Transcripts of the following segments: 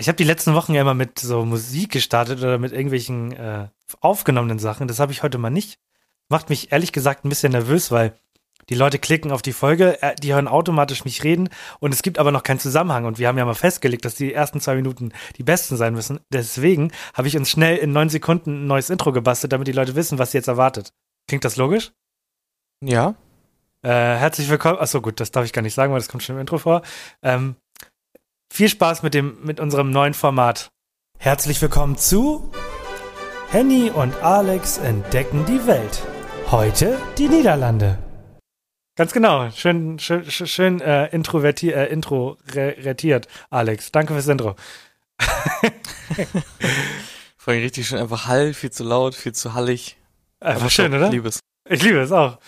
Ich habe die letzten Wochen ja immer mit so Musik gestartet oder mit irgendwelchen äh, aufgenommenen Sachen. Das habe ich heute mal nicht. Macht mich ehrlich gesagt ein bisschen nervös, weil die Leute klicken auf die Folge, äh, die hören automatisch mich reden und es gibt aber noch keinen Zusammenhang. Und wir haben ja mal festgelegt, dass die ersten zwei Minuten die besten sein müssen. Deswegen habe ich uns schnell in neun Sekunden ein neues Intro gebastelt, damit die Leute wissen, was sie jetzt erwartet. Klingt das logisch? Ja. Äh, herzlich willkommen. Achso, gut, das darf ich gar nicht sagen, weil das kommt schon im Intro vor. Ähm, viel Spaß mit dem, mit unserem neuen Format. Herzlich willkommen zu Henny und Alex entdecken die Welt. Heute die Niederlande. Ganz genau. Schön, schön, schön äh, introvertiert, äh, introvertiert, Alex. Danke fürs Intro. Vor allem richtig schön einfach Hall, viel zu laut, viel zu hallig. Einfach schön, oder? Ich liebe es. Ich liebe es auch.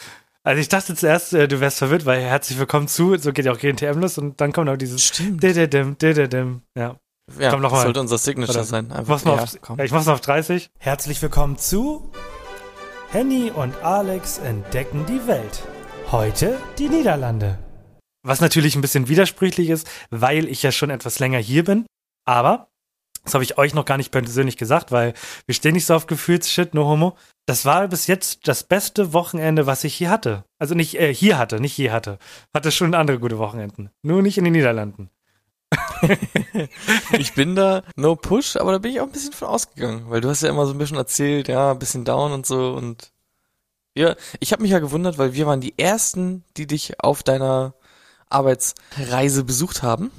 Also ich dachte zuerst, äh, du wärst verwirrt, weil herzlich willkommen zu, so geht ja auch GNTM los und dann kommt auch dieses Stimmt. Dididim, dididim. Ja. Ja, Komm noch das mal. sollte unser Signature Oder- sein. Einfach, Mach's mal ja, auf, komm. ich mach's mal auf 30. Herzlich willkommen zu Henny und Alex entdecken die Welt. Heute die Niederlande. Was natürlich ein bisschen widersprüchlich ist, weil ich ja schon etwas länger hier bin. Aber, das habe ich euch noch gar nicht persönlich gesagt, weil wir stehen nicht so auf Gefühlsshit, no homo. Das war bis jetzt das beste Wochenende, was ich hier hatte. Also nicht äh, hier hatte, nicht hier hatte. Hatte schon andere gute Wochenenden. Nur nicht in den Niederlanden. Ich bin da no push, aber da bin ich auch ein bisschen von ausgegangen, weil du hast ja immer so ein bisschen erzählt, ja, ein bisschen down und so und ja, ich habe mich ja gewundert, weil wir waren die ersten, die dich auf deiner Arbeitsreise besucht haben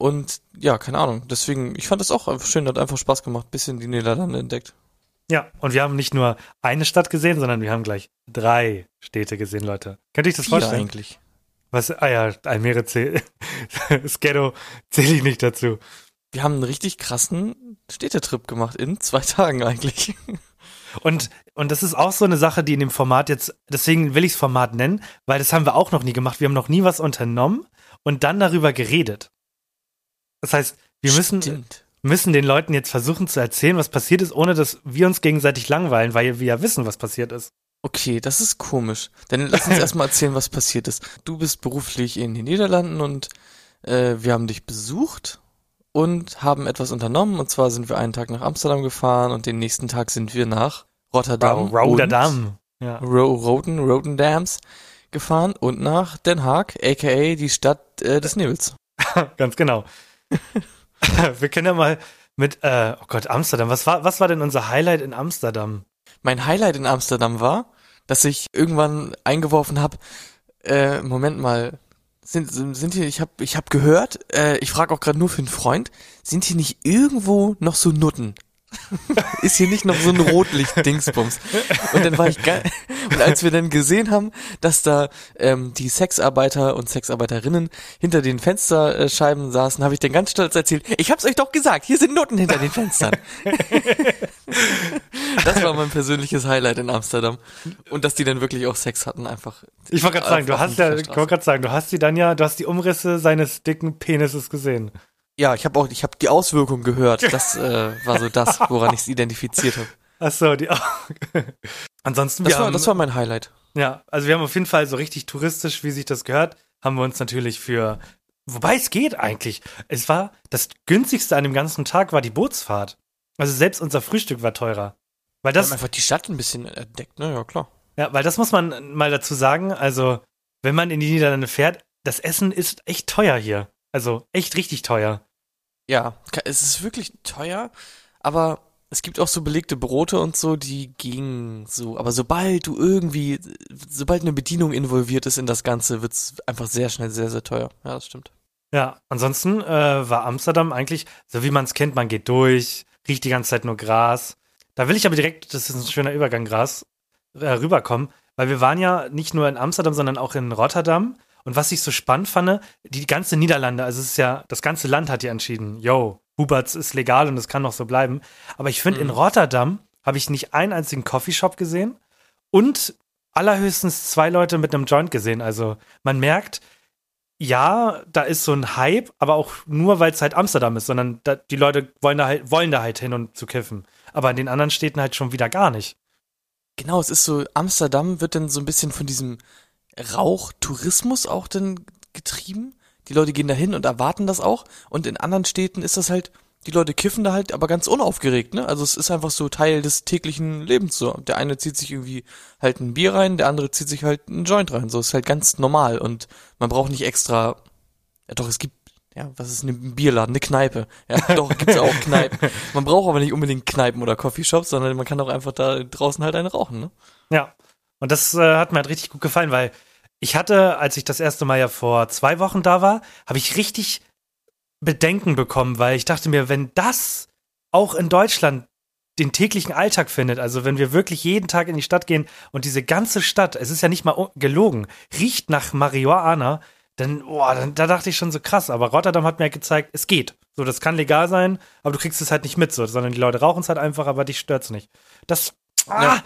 und ja, keine Ahnung, deswegen, ich fand das auch einfach schön, hat einfach Spaß gemacht, bisschen die Niederlande entdeckt. Ja, und wir haben nicht nur eine Stadt gesehen, sondern wir haben gleich drei Städte gesehen, Leute. Könnt ihr euch das vorstellen? eigentlich. Was, ah ja, Almere zählt, Ghetto zähle ich nicht dazu. Wir haben einen richtig krassen Städtetrip gemacht in zwei Tagen eigentlich. Und, und das ist auch so eine Sache, die in dem Format jetzt, deswegen will ich es Format nennen, weil das haben wir auch noch nie gemacht. Wir haben noch nie was unternommen und dann darüber geredet. Das heißt, wir müssen, Stimmt. müssen den Leuten jetzt versuchen zu erzählen, was passiert ist, ohne dass wir uns gegenseitig langweilen, weil wir ja wissen, was passiert ist. Okay, das ist komisch. Dann lass uns erstmal erzählen, was passiert ist. Du bist beruflich in den Niederlanden und äh, wir haben dich besucht und haben etwas unternommen. Und zwar sind wir einen Tag nach Amsterdam gefahren und den nächsten Tag sind wir nach Rotterdam. Rotterdam. Ja. Ro Roten, Rotendams gefahren und nach Den Haag, aka die Stadt äh, des Nebels. Ganz genau. wir können ja mal mit, äh, oh Gott, Amsterdam. Was war, was war denn unser Highlight in Amsterdam? Mein Highlight in Amsterdam war, dass ich irgendwann eingeworfen habe, äh, Moment mal, sind, sind hier, ich habe ich hab gehört, äh, ich frage auch gerade nur für einen Freund, sind hier nicht irgendwo noch so Nutten? Ist hier nicht noch so ein Rotlicht-Dingsbums? Und dann war ich geil. Und als wir dann gesehen haben, dass da ähm, die Sexarbeiter und Sexarbeiterinnen hinter den Fensterscheiben saßen, habe ich dann ganz stolz erzählt, ich hab's euch doch gesagt, hier sind Nutten hinter den Fenstern. Das war mein persönliches Highlight in Amsterdam. Und dass die dann wirklich auch Sex hatten, einfach. Ich wollte gerade sagen, du hast ja, ich wollte gerade sagen, du hast sie dann ja, du hast die Umrisse seines dicken Penises gesehen. Ja, ich habe auch, ich habe die Auswirkung gehört. Das äh, war so das, woran ich es identifiziert habe. Ach so, die Ansonsten, Das wir war, haben, das war mein Highlight. ja, also wir haben auf jeden Fall so richtig touristisch, wie sich das gehört, haben wir uns natürlich für, wobei es geht eigentlich. Es war, das günstigste an dem ganzen Tag war die Bootsfahrt. Also selbst unser Frühstück war teurer. Weil Wir das, haben einfach die Stadt ein bisschen entdeckt, ne? Ja, klar. Ja, weil das muss man mal dazu sagen. Also, wenn man in die Niederlande fährt, das Essen ist echt teuer hier. Also, echt richtig teuer. Ja, es ist wirklich teuer, aber es gibt auch so belegte Brote und so, die gingen so. Aber sobald du irgendwie, sobald eine Bedienung involviert ist in das Ganze, wird's einfach sehr schnell sehr, sehr teuer. Ja, das stimmt. Ja, ansonsten äh, war Amsterdam eigentlich, so wie man es kennt, man geht durch, riecht die ganze Zeit nur Gras. Da will ich aber direkt, das ist ein schöner Übergang, Gras, äh, rüberkommen, weil wir waren ja nicht nur in Amsterdam, sondern auch in Rotterdam. Und was ich so spannend fand, die ganze Niederlande, also es ist ja, das ganze Land hat ja entschieden, yo, Huberts ist legal und es kann noch so bleiben. Aber ich finde, in Mhm. Rotterdam habe ich nicht einen einzigen Coffeeshop gesehen und allerhöchstens zwei Leute mit einem Joint gesehen. Also man merkt, ja, da ist so ein Hype, aber auch nur, weil es halt Amsterdam ist, sondern da, die Leute wollen da halt, wollen da halt hin und zu kiffen. Aber in den anderen Städten halt schon wieder gar nicht. Genau, es ist so, Amsterdam wird dann so ein bisschen von diesem Rauchtourismus auch dann getrieben. Die Leute gehen dahin und erwarten das auch. Und in anderen Städten ist das halt die Leute kiffen da halt aber ganz unaufgeregt, ne? Also es ist einfach so Teil des täglichen Lebens so. Der eine zieht sich irgendwie halt ein Bier rein, der andere zieht sich halt einen Joint rein. So ist halt ganz normal und man braucht nicht extra. Ja, doch, es gibt ja, was ist ein Bierladen? Eine Kneipe. Ja, doch, gibt's ja auch Kneipen. Man braucht aber nicht unbedingt Kneipen oder Coffeeshops, sondern man kann auch einfach da draußen halt eine rauchen, ne? Ja. Und das äh, hat mir halt richtig gut gefallen, weil ich hatte, als ich das erste Mal ja vor zwei Wochen da war, habe ich richtig Bedenken bekommen, weil ich dachte mir, wenn das auch in Deutschland den täglichen Alltag findet, also wenn wir wirklich jeden Tag in die Stadt gehen und diese ganze Stadt, es ist ja nicht mal gelogen, riecht nach Marihuana, dann, boah, dann, da dachte ich schon so krass, aber Rotterdam hat mir gezeigt, es geht. So, das kann legal sein, aber du kriegst es halt nicht mit, so, sondern die Leute rauchen es halt einfach, aber dich stört's nicht. Das, ah, ja.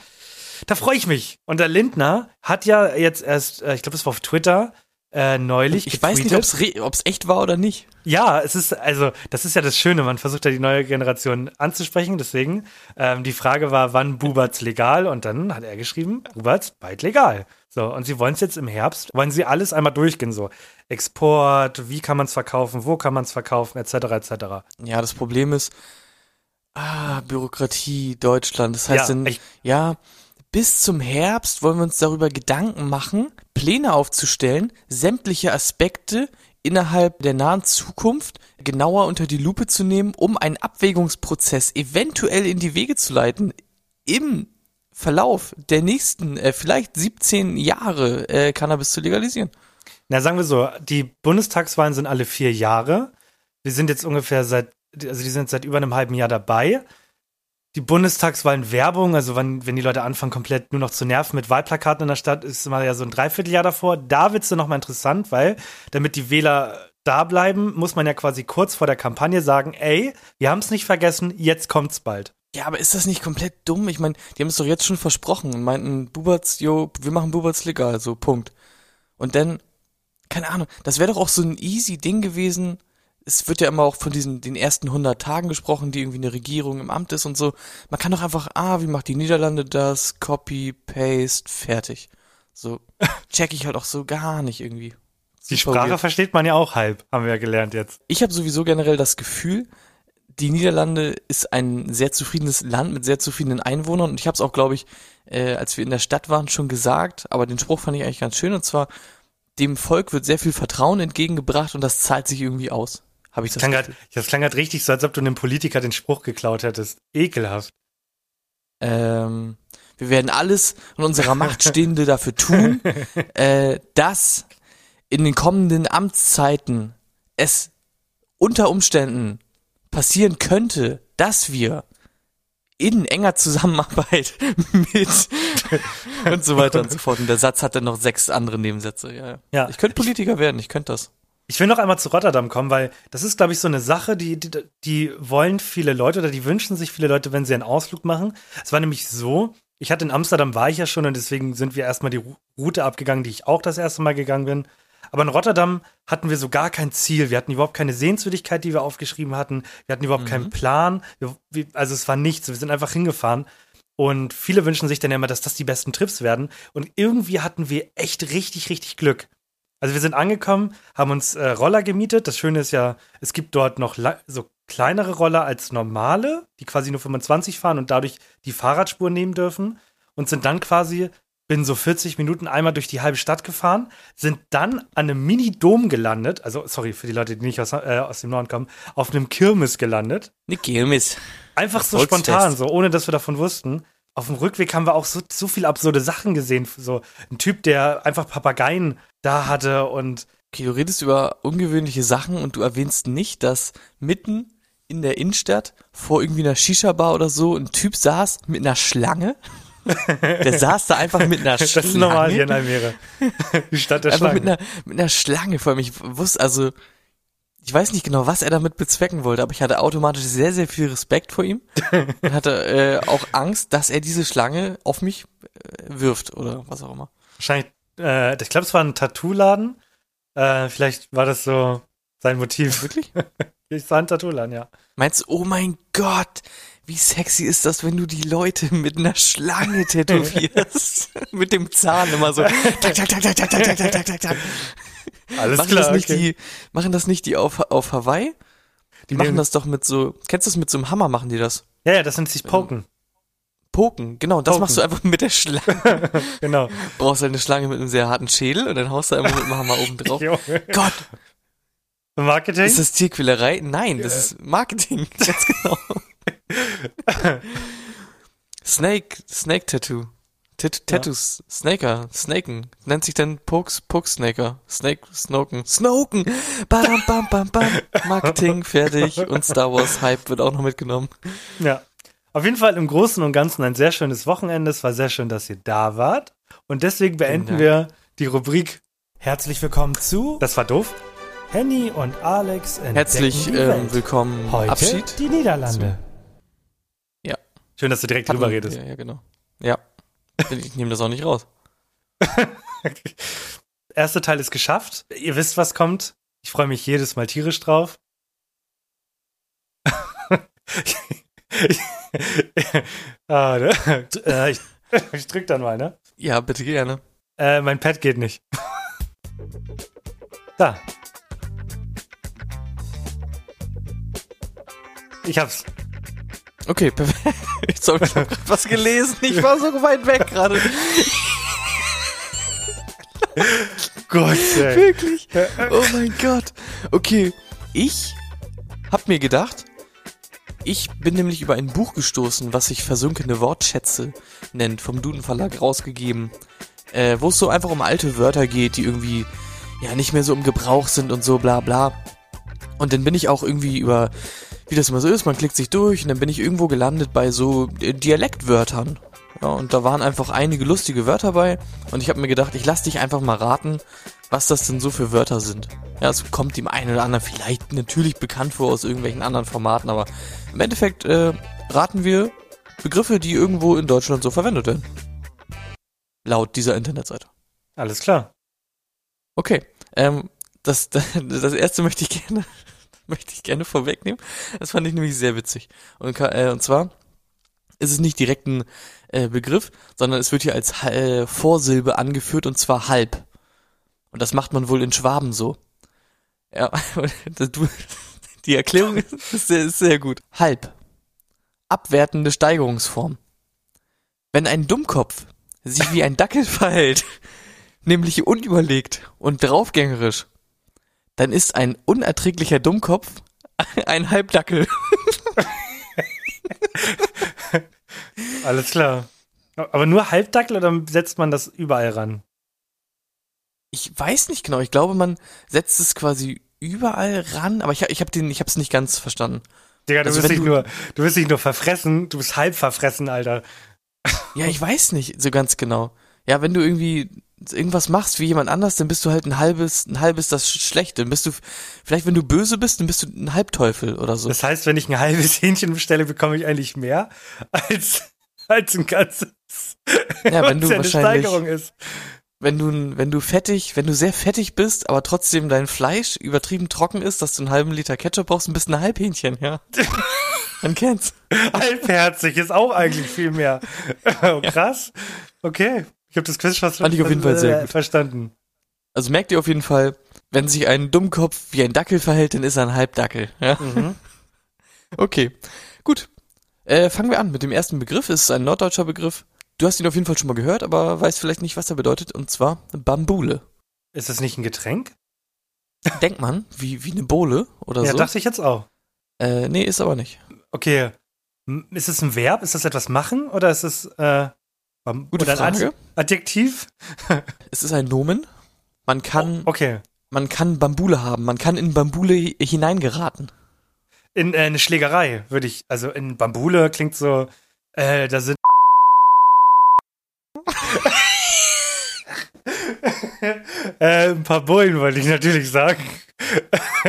Da freue ich mich. Und der Lindner hat ja jetzt erst, äh, ich glaube, es war auf Twitter, äh, neulich. Ich weiß nicht, ob es echt war oder nicht. Ja, es ist, also, das ist ja das Schöne, man versucht ja die neue Generation anzusprechen, deswegen. Ähm, die Frage war, wann Buberts legal? Und dann hat er geschrieben, Buberts bald legal. So, und sie wollen es jetzt im Herbst, wollen sie alles einmal durchgehen, so Export, wie kann man es verkaufen, wo kann man es verkaufen, etc., etc. Ja, das Problem ist, ah, Bürokratie, Deutschland, das heißt, ja, in, ja, bis zum Herbst wollen wir uns darüber Gedanken machen, Pläne aufzustellen, sämtliche Aspekte innerhalb der nahen Zukunft genauer unter die Lupe zu nehmen, um einen Abwägungsprozess eventuell in die Wege zu leiten im Verlauf der nächsten äh, vielleicht 17 Jahre äh, Cannabis zu legalisieren? Na, sagen wir so, die Bundestagswahlen sind alle vier Jahre. Wir sind jetzt ungefähr seit, also die sind seit über einem halben Jahr dabei. Die Bundestagswahlen Werbung, also wenn, wenn die Leute anfangen, komplett nur noch zu nerven mit Wahlplakaten in der Stadt, ist mal ja so ein Dreivierteljahr davor. Da wird's dann nochmal interessant, weil damit die Wähler da bleiben, muss man ja quasi kurz vor der Kampagne sagen, ey, wir haben's nicht vergessen, jetzt kommt's bald. Ja, aber ist das nicht komplett dumm? Ich meine, die haben es doch jetzt schon versprochen und meinten, Buberts, jo, wir machen Buberts legal, so, Punkt. Und dann, keine Ahnung, das wäre doch auch so ein easy Ding gewesen. Es wird ja immer auch von diesen, den ersten 100 Tagen gesprochen, die irgendwie eine Regierung im Amt ist und so. Man kann doch einfach, ah, wie macht die Niederlande das? Copy, Paste, fertig. So, check ich halt auch so gar nicht irgendwie. Die Sprache weird. versteht man ja auch halb, haben wir ja gelernt jetzt. Ich habe sowieso generell das Gefühl, die Niederlande ist ein sehr zufriedenes Land mit sehr zufriedenen Einwohnern und ich habe es auch, glaube ich, äh, als wir in der Stadt waren, schon gesagt, aber den Spruch fand ich eigentlich ganz schön und zwar, dem Volk wird sehr viel Vertrauen entgegengebracht und das zahlt sich irgendwie aus. Habe ich das? Das klang, grad, das klang grad richtig so, als ob du einem Politiker den Spruch geklaut hättest. Ekelhaft. Ähm, wir werden alles in unserer Macht Stehende dafür tun, äh, dass in den kommenden Amtszeiten es unter Umständen passieren könnte, dass wir in enger Zusammenarbeit mit und so weiter und so fort. Und der Satz hat dann noch sechs andere Nebensätze. Ja, ja. Ich könnte Politiker werden, ich könnte das. Ich will noch einmal zu Rotterdam kommen, weil das ist, glaube ich, so eine Sache, die, die, die wollen viele Leute oder die wünschen sich viele Leute, wenn sie einen Ausflug machen. Es war nämlich so, ich hatte in Amsterdam war ich ja schon und deswegen sind wir erstmal die Route abgegangen, die ich auch das erste Mal gegangen bin. Aber in Rotterdam hatten wir so gar kein Ziel. Wir hatten überhaupt keine Sehenswürdigkeit, die wir aufgeschrieben hatten. Wir hatten überhaupt mhm. keinen Plan. Wir, wir, also es war nichts. Wir sind einfach hingefahren. Und viele wünschen sich dann ja immer, dass das die besten Trips werden. Und irgendwie hatten wir echt richtig, richtig Glück. Also wir sind angekommen, haben uns äh, Roller gemietet. Das Schöne ist ja, es gibt dort noch so kleinere Roller als normale, die quasi nur 25 fahren und dadurch die Fahrradspur nehmen dürfen. Und sind dann quasi bin so 40 Minuten einmal durch die halbe Stadt gefahren, sind dann an einem Mini-Dom gelandet, also sorry für die Leute, die nicht aus, äh, aus dem Norden kommen, auf einem Kirmes gelandet. Eine Kirmes. Einfach so spontan, so ohne dass wir davon wussten. Auf dem Rückweg haben wir auch so, so viele absurde Sachen gesehen. So ein Typ, der einfach Papageien da hatte und. Okay, du redest über ungewöhnliche Sachen und du erwähnst nicht, dass mitten in der Innenstadt vor irgendwie einer Shisha-Bar oder so ein Typ saß mit einer Schlange. Der saß da einfach mit einer Schlange. Das ist normal hier in Almere. Die Stadt der einfach Schlange. Mit einer, mit einer Schlange vor mich. Ich wusste, also, ich weiß nicht genau, was er damit bezwecken wollte, aber ich hatte automatisch sehr, sehr viel Respekt vor ihm und hatte äh, auch Angst, dass er diese Schlange auf mich äh, wirft oder was auch immer. Wahrscheinlich, äh, ich glaube, es war ein Tattoo-Laden. Äh, vielleicht war das so sein Motiv. Wirklich? ich sah ein Tattoo-Laden, ja. Meinst du, oh mein Gott, wie sexy ist das, wenn du die Leute mit einer Schlange tätowierst? mit dem Zahn immer so. Tak, tak, tak, tak, tak, tak, tak, tak, tak, tak. Alles machen klar. Das nicht okay. die, machen das nicht die auf, auf Hawaii? Die machen das doch mit so, kennst du das mit so einem Hammer machen die das? Ja, ja, das nennt sich Poken. Poken, genau, das Poken. machst du einfach mit der Schlange. Genau. Brauchst halt eine Schlange mit einem sehr harten Schädel und dann haust du einfach mit dem Hammer oben drauf. Gott, Marketing? ist das Tierquälerei? Nein, das ist Marketing, ganz genau. Snake, Snake Tattoo. Tat Tattoos, Snaker, Snaken, nennt sich dann Pokes, Pokesnaker, Snake, Snoken, Snoken, bam, bam, bam, bam, Marketing, fertig und Star Wars Hype wird auch noch mitgenommen. Ja. Auf jeden Fall im Großen und Ganzen ein sehr schönes Wochenende. Es war sehr schön, dass ihr da wart. Und deswegen beenden wir die Rubrik Herzlich willkommen zu Das war doof. Henny und Alex entdecken Herzlich ähm, willkommen, Heute Abschied. die Niederlande. Ja. Schön, dass du direkt Hatten- drüber redest. Ja, ja, genau. Ja. Ich nehme das auch nicht raus. Erster Teil ist geschafft. Ihr wisst, was kommt. Ich freue mich jedes Mal tierisch drauf. ah, ne? äh, ich, ich drück dann mal, ne? Ja, bitte gerne. Äh, mein Pad geht nicht. Da. Ich hab's. Okay, perfekt. Ich habe gerade was gelesen. Ich war so weit weg gerade. Gott, ey. Wirklich? Oh mein Gott. Okay, ich hab mir gedacht, ich bin nämlich über ein Buch gestoßen, was sich Versunkene Wortschätze nennt, vom Duden Verlag rausgegeben, äh, wo es so einfach um alte Wörter geht, die irgendwie ja nicht mehr so im Gebrauch sind und so bla bla. Und dann bin ich auch irgendwie über, wie das immer so ist, man klickt sich durch und dann bin ich irgendwo gelandet bei so äh, Dialektwörtern. Ja, und da waren einfach einige lustige Wörter bei und ich habe mir gedacht, ich lass dich einfach mal raten, was das denn so für Wörter sind. Ja, es kommt dem einen oder anderen vielleicht natürlich bekannt vor aus irgendwelchen anderen Formaten, aber im Endeffekt äh, raten wir Begriffe, die irgendwo in Deutschland so verwendet werden. Laut dieser Internetseite. Alles klar. Okay, ähm, das, das erste möchte ich gerne, möchte ich gerne vorwegnehmen. Das fand ich nämlich sehr witzig. Und, äh, und zwar ist es nicht direkt ein äh, Begriff, sondern es wird hier als äh, Vorsilbe angeführt und zwar halb. Und das macht man wohl in Schwaben so. Ja, du, die Erklärung ist sehr, ist sehr gut. Halb. Abwertende Steigerungsform. Wenn ein Dummkopf sich wie ein Dackel verhält, nämlich unüberlegt und draufgängerisch, dann ist ein unerträglicher Dummkopf ein Halbdackel. Alles klar. Aber nur Halbdackel oder setzt man das überall ran? Ich weiß nicht genau, ich glaube, man setzt es quasi überall ran, aber ich, ich habe den, ich habe es nicht ganz verstanden. Digga, du Also wirst wenn nicht du- nur, du wirst nicht nur verfressen, du bist halb verfressen, Alter. Ja, ich weiß nicht so ganz genau. Ja, wenn du irgendwie irgendwas machst wie jemand anders, dann bist du halt ein halbes, ein halbes das Schlechte. Dann bist du, vielleicht wenn du böse bist, dann bist du ein Halbteufel oder so. Das heißt, wenn ich ein halbes Hähnchen bestelle, bekomme ich eigentlich mehr als, als ein ganzes. Ja, wenn du ja eine wahrscheinlich- Steigerung ist. wenn du, wenn du fettig, wenn du sehr fettig bist, aber trotzdem dein Fleisch übertrieben trocken ist, dass du einen halben Liter Ketchup brauchst, dann bist du ein Halbhähnchen, ja. Man kennt's. Halbherzig ist auch eigentlich viel mehr. Oh, krass. Okay. Ich habe das Quiz fast Fand ich auf jeden Fall sehr gut. verstanden. Also merkt ihr auf jeden Fall, wenn sich ein Dummkopf wie ein Dackel verhält, dann ist er ein Halbdackel, ja. Mhm. Okay, gut. Äh, fangen wir an mit dem ersten Begriff. Es ist ein norddeutscher Begriff. Du hast ihn auf jeden Fall schon mal gehört, aber weißt vielleicht nicht, was er bedeutet. Und zwar Bambule. Ist das nicht ein Getränk? Denkt man, wie, wie eine Bohle oder ja, so. dachte ich jetzt auch. Äh, nee, ist aber nicht. Okay. Ist es ein Verb? Ist das etwas machen? Oder ist es äh, Gute oder Frage. Ad- Adjektiv? Es ist ein Nomen. Man kann, Okay. man kann Bambule haben. Man kann in Bambule hi- hineingeraten. In äh, eine Schlägerei würde ich, also in Bambule klingt so, äh, da sind äh, ein paar Bullen, wollte ich natürlich sagen.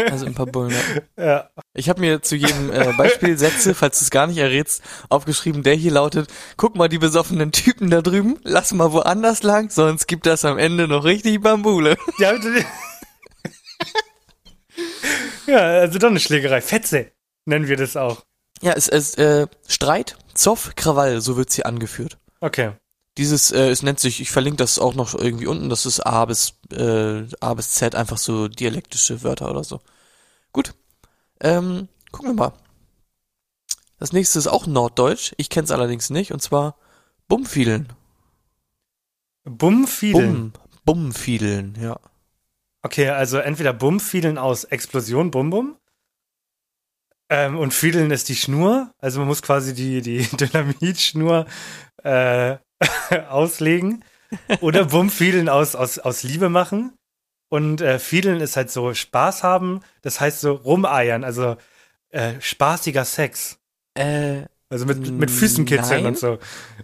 Also ein paar Bullen. Ja. Ja. Ich habe mir zu jedem äh, Beispiel Sätze, falls du es gar nicht errätst, aufgeschrieben, der hier lautet, guck mal die besoffenen Typen da drüben, lass mal woanders lang, sonst gibt das am Ende noch richtig Bambule. Ja, bitte. ja, also doch eine Schlägerei. Fetze nennen wir das auch. Ja, es ist äh, Streit, Zoff, Krawall, so wird's hier angeführt. Okay. Dieses, äh, es nennt sich, ich verlinke das auch noch irgendwie unten, das ist A bis, äh, A bis Z, einfach so dialektische Wörter oder so. Gut. Ähm, gucken wir mal. Das nächste ist auch Norddeutsch. Ich kenne es allerdings nicht. Und zwar Bumfiedeln. Bumfiedeln. Bum, Bumfiedeln, ja. Okay, also entweder Bumfiedeln aus Explosion, Bum Bum. Ähm, und Fiedeln ist die Schnur. Also man muss quasi die, die Dynamitschnur äh, auslegen. Oder Bumfiedeln aus, aus, aus Liebe machen. Und äh, Fiedeln ist halt so Spaß haben. Das heißt so rumeiern, also äh, spaßiger Sex. Äh, Also mit, mit Füßen kitzeln Nein. und so.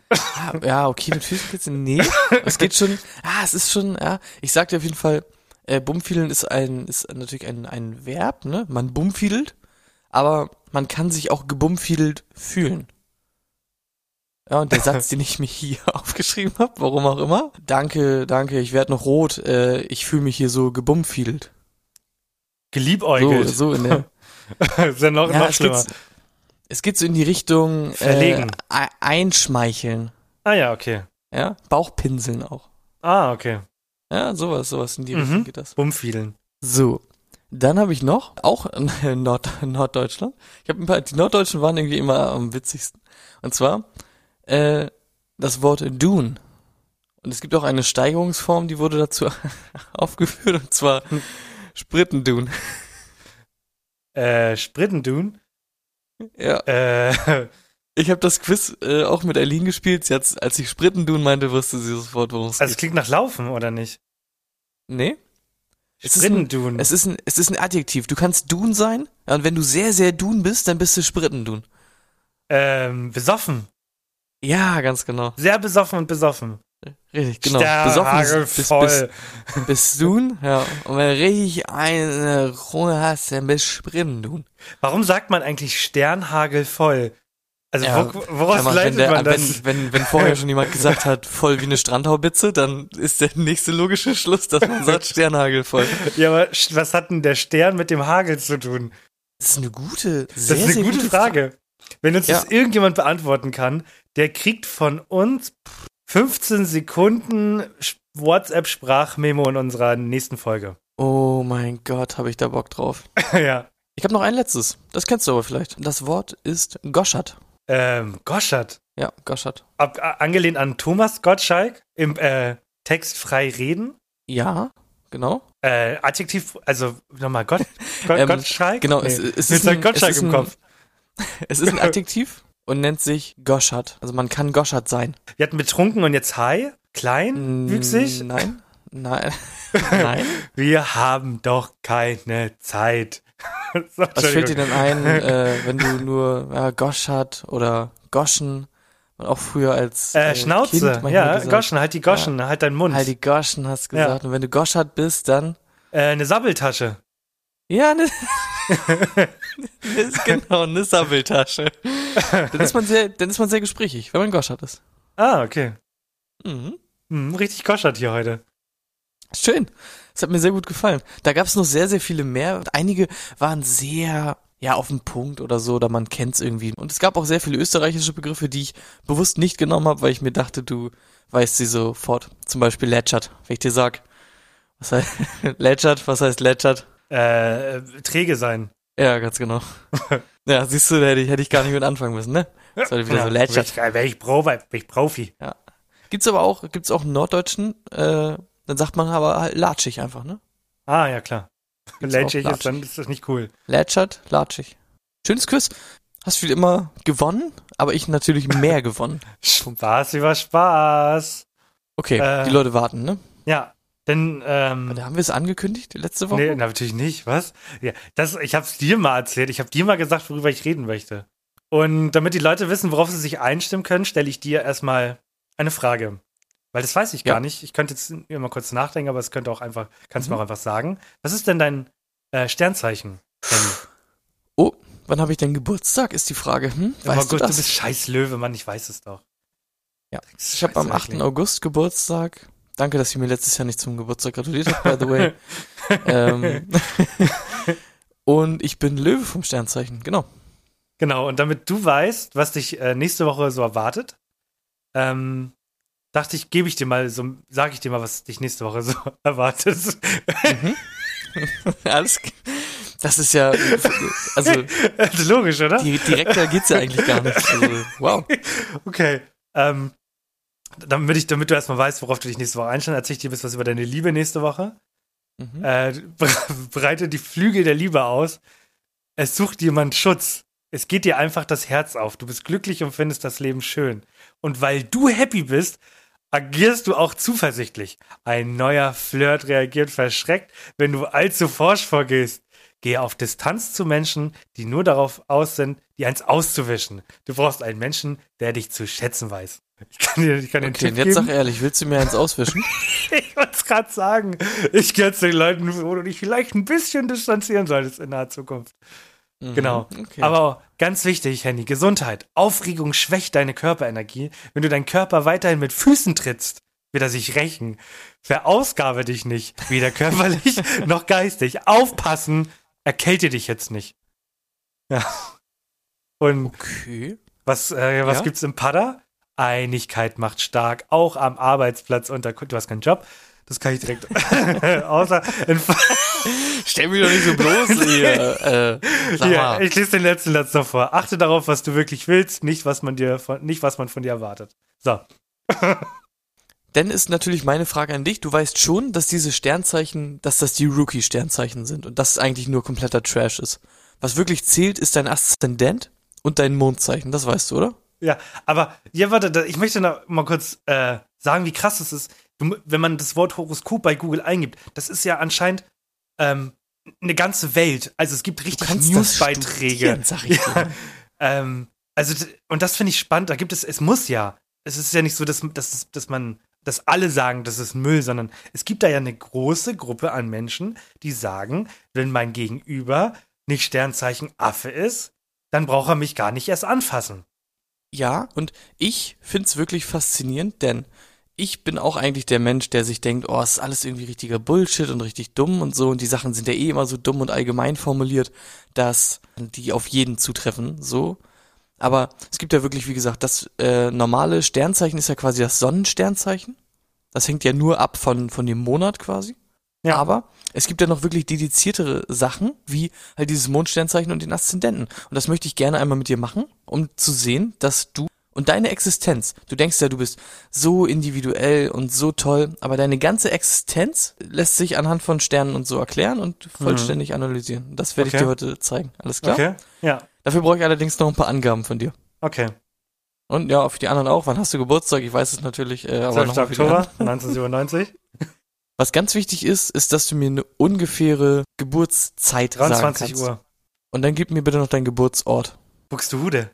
Ah, ja, okay, mit Füßen geht's nee. Es geht schon, ah, es ist schon, ja. Ich sag dir auf jeden Fall, äh, Bumfiedeln ist ein, ist natürlich ein, ein Verb, ne? Man bumfiedelt, aber man kann sich auch gebumfiedelt fühlen. Ja, und der Satz, den ich mir hier aufgeschrieben habe, warum auch immer. Danke, danke, ich werde noch rot, äh, ich fühle mich hier so gebumfiedelt. So, Geliebäugelt. so in der, ist ja noch, ja, noch es schlimmer. geht, es geht so in die Richtung, Verlegen. äh, einschmeicheln. Ah ja, okay. Ja, Bauchpinseln auch. Ah, okay. Ja, sowas, sowas in die Mhm. Richtung geht das. Bumfiedeln. So. Dann habe ich noch, auch in Nord Norddeutschland. Ich habe ein paar, die Norddeutschen waren irgendwie immer am witzigsten. Und zwar äh, das Wort Dune. Und es gibt auch eine Steigerungsform, die wurde dazu aufgeführt, und zwar Spritendun. Äh, Sprittendun. Ja, Äh, ich habe das Quiz äh, auch mit Eileen gespielt. Sie als ich Spritendun meinte, wusste sie sofort, worum es also es geht. klingt nach Laufen, oder nicht? Nee? Es ist, ein, Sprittendun. es, ist ein, es ist ein Adjektiv. Du kannst Dun sein, und wenn du sehr, sehr Dun bist, dann bist du Spritendun. Ähm, besoffen. Ja, ganz genau. Sehr besoffen und besoffen. Richtig, genau. Besoffen bis, bis, voll. bis du, ja. Und wenn du richtig eine Runde hast, dann bist du Spritendun. Warum sagt man eigentlich Sternhagel voll? Also Ja, wo, woraus Einmal, leitet wenn, der, man das? wenn, wenn, wenn vorher schon jemand gesagt hat, voll wie eine Strandhaubitze, dann ist der nächste logische Schluss, dass man sagt Sternhagel voll. ja, aber was hat denn der Stern mit dem Hagel zu tun? Das ist eine gute, Das sehr, ist eine gute gute Frage. Wenn uns das Ja. irgendjemand beantworten kann, der kriegt von uns 15 Sekunden WhatsApp-Sprachmemo in unserer nächsten Folge. Oh mein Gott, habe ich da Bock drauf. ja. Ich habe noch ein letztes. Das kennst du aber vielleicht. Das Wort ist Goschert. Ähm, Goschert. Ja, Goschert. Ab, angelehnt an Thomas Gottschalk im äh, Text frei reden. Ja, genau. Äh, Adjektiv, also nochmal Gott, Gott, Ähm, Gottschalk? genau, Nee, es- es ist ein- Gottschalk es ist im ein- Kopf. Es ist ein Adjektiv und nennt sich Goschert. Also man kann Goschert sein. Wir hatten betrunken und jetzt high, klein, wüchsig. Nein, nein, nein. Wir haben doch keine Zeit. so, Was fällt dir denn ein, äh, wenn du nur ja, Goschert oder Goschen auch früher als Äh, Kind Schnauze, manchmal ja, gesagt, Goschen, halt die Goschen, halt deinen Mund. Halt die Goschen hast gesagt. Und wenn du Goschert bist, dann äh, eine Sabbeltasche. Ja, ne, ist genau eine Sabbeltasche. Dann ist man sehr, dann ist man sehr gesprächig, wenn man Goschert ist. Ah, okay. Mhm. Hm, richtig Goschert hier heute. Schön. Das hat mir sehr gut gefallen. Da gab es noch sehr, sehr viele mehr. Einige waren sehr, ja, auf den Punkt oder so, oder man kennt's irgendwie. Und es gab auch sehr viele österreichische Begriffe, die ich bewusst nicht genommen habe, weil ich mir dachte, du weißt sie sofort. Zum Beispiel Lätschert. Wenn ich dir sag, was heißt Lätschert, was heißt Lätschert? Äh, träge sein. Ja, ganz genau. ja, siehst du, da hätte ich, hätte ich gar nicht mit anfangen müssen, ne? Das war wieder so Lätschert. Wäre ich, Pro, wär ich Profi. Gibt's aber auch, gibt's auch einen Norddeutschen, äh, dann sagt man aber halt latschig einfach, ne? Ah, ja, klar. Lätschig ist, dann ist das nicht cool. Lätschert, latschig. Schönes Quiz. Hast wie immer gewonnen, aber ich natürlich mehr gewonnen. Spaß über Spaß. Okay, Äh. die Leute warten, ne? Ja, denn, ähm, Da haben wir es angekündigt, letzte Woche? nee, natürlich nicht, was? Ja, das, ich hab's dir mal erzählt. Ich habe dir mal gesagt, worüber ich reden möchte. Und damit die Leute wissen, worauf sie sich einstimmen können, stelle ich dir erstmal eine Frage. Weil das weiß ich Ja. gar nicht. Ich könnte jetzt immer kurz nachdenken, aber es könnte auch einfach, kannst du Mhm. mir auch einfach sagen. Was ist denn dein äh, Sternzeichen? Oh, wann habe ich denn Geburtstag, ist die Frage. Hm? Aber Weißt gut, du du das? bist scheiß Löwe, Mann, ich weiß es doch. Ja. ich habe am 8. Scheiße, August Geburtstag. Danke, dass ihr mir letztes Jahr nicht zum Geburtstag gratuliert habt, by the way. ähm, und ich bin Löwe vom Sternzeichen, genau. Genau, und damit du weißt, was dich äh, nächste Woche so erwartet, ähm, dachte ich, gebe ich dir mal so, sage ich dir mal, was dich nächste Woche so erwartet. Alles. g- Das ist ja, also Logisch, oder? di direkter geht's ja eigentlich gar nicht. Also, wow. Okay. Ähm, damit, ich, damit du erstmal weißt, worauf du dich nächste Woche einstellst, erzähl ich dir ein bisschen was über deine Liebe nächste Woche. Mhm. Äh, breite die Flügel der Liebe aus. Es sucht jemand Schutz. Es geht dir einfach das Herz auf. Du bist glücklich und findest das Leben schön. Und weil du happy bist, agierst du auch zuversichtlich. Ein neuer Flirt reagiert verschreckt, wenn du allzu forsch vorgehst. Gehe auf Distanz zu Menschen, die nur darauf aus sind, dir eins auszuwischen. Du brauchst einen Menschen, der dich zu schätzen weiß. Ich kann dir, ich kann Okay, und Tipp jetzt geben. sag ehrlich, willst du mir eins auswischen? Ich wollte es gerade sagen. Ich kenne den Leuten, wo du dich vielleicht ein bisschen distanzieren solltest in naher Zukunft. Mhm, Genau. Okay. Aber ganz wichtig, Handy, Gesundheit. Aufregung schwächt deine Körperenergie. Wenn du deinen Körper weiterhin mit Füßen trittst, wird er sich rächen. Verausgabe dich nicht, weder körperlich noch geistig. Aufpassen, erkälte dich jetzt nicht. Ja. Und okay. was, äh, was Ja? gibt's im Pada? Einigkeit macht stark, auch am Arbeitsplatz unter, du hast keinen Job. Das kann ich direkt, außer Stell mich doch nicht so bloß hier. Äh, mal. ich lese den letzten Satz noch vor. Achte darauf, was du wirklich willst, nicht was man dir von, nicht was man von dir erwartet. So. Dann ist natürlich meine Frage an dich. Du weißt schon, dass diese Sternzeichen, dass das die Rookie-Sternzeichen sind und dass es eigentlich nur kompletter Trash ist. Was wirklich zählt, ist dein Aszendent und dein Mondzeichen. Das weißt du, oder? Ja, aber ja, warte, ich möchte noch mal kurz äh, sagen, wie krass das ist. Wenn man das Wort Horoskop bei Google eingibt, das ist ja anscheinend ähm, eine ganze Welt. Also es gibt richtig Newsbeiträge. Ja, ähm, also und das finde ich spannend. Da gibt es, es muss ja. Es ist ja nicht so, dass, dass, dass man, dass alle sagen, das ist Müll, sondern es gibt da ja eine große Gruppe an Menschen, die sagen, wenn mein Gegenüber nicht Sternzeichen Affe ist, dann braucht er mich gar nicht erst anfassen. Ja, und ich find's wirklich faszinierend, denn ich bin auch eigentlich der Mensch, der sich denkt, oh, es ist alles irgendwie richtiger Bullshit und richtig dumm und so und die Sachen sind ja eh immer so dumm und allgemein formuliert, dass die auf jeden zutreffen, so. Aber es gibt ja wirklich, wie gesagt, das äh, normale Sternzeichen ist ja quasi das Sonnensternzeichen. Das hängt ja nur ab von, von dem Monat quasi. Ja. Aber es gibt ja noch wirklich dediziertere Sachen, wie halt dieses Mondsternzeichen und den Aszendenten. Und das möchte ich gerne einmal mit dir machen, um zu sehen, dass du und deine Existenz, du denkst ja, du bist so individuell und so toll, aber deine ganze Existenz lässt sich anhand von Sternen und so erklären und vollständig analysieren. Das werde Okay. ich dir heute zeigen. Alles klar? Okay? Ja, Dafür brauche ich allerdings noch ein paar Angaben von dir. okay. Und ja, für die anderen auch. Wann hast du Geburtstag? Ich weiß es natürlich. Äh, aber 12. noch mal für die Oktober anderen. 1997. Was ganz wichtig ist, ist, dass du mir eine ungefähre Geburtszeit sagen 23 kannst. Uhr. Und dann gib mir bitte noch deinen Geburtsort. Buxtehude.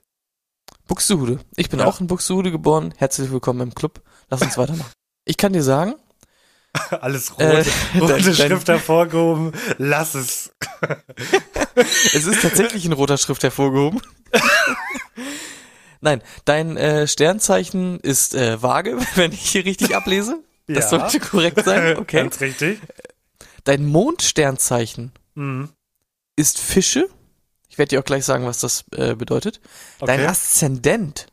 Buxtehude. Ich bin Ja. auch in Buxtehude geboren. Herzlich willkommen im Club. Lass uns weitermachen. Ich kann dir sagen, Alles rote, Äh, rote dein- dein- Schrift hervorgehoben. Lass es. es ist tatsächlich in roter Schrift hervorgehoben. Nein, dein äh, Sternzeichen ist äh, Waage, wenn ich hier richtig ablese. Das Ja. sollte korrekt sein. Okay. Ganz richtig. Dein Mondsternzeichen Mhm. ist Fische. Ich werde dir auch gleich sagen, was das äh, bedeutet. Dein Okay. Aszendent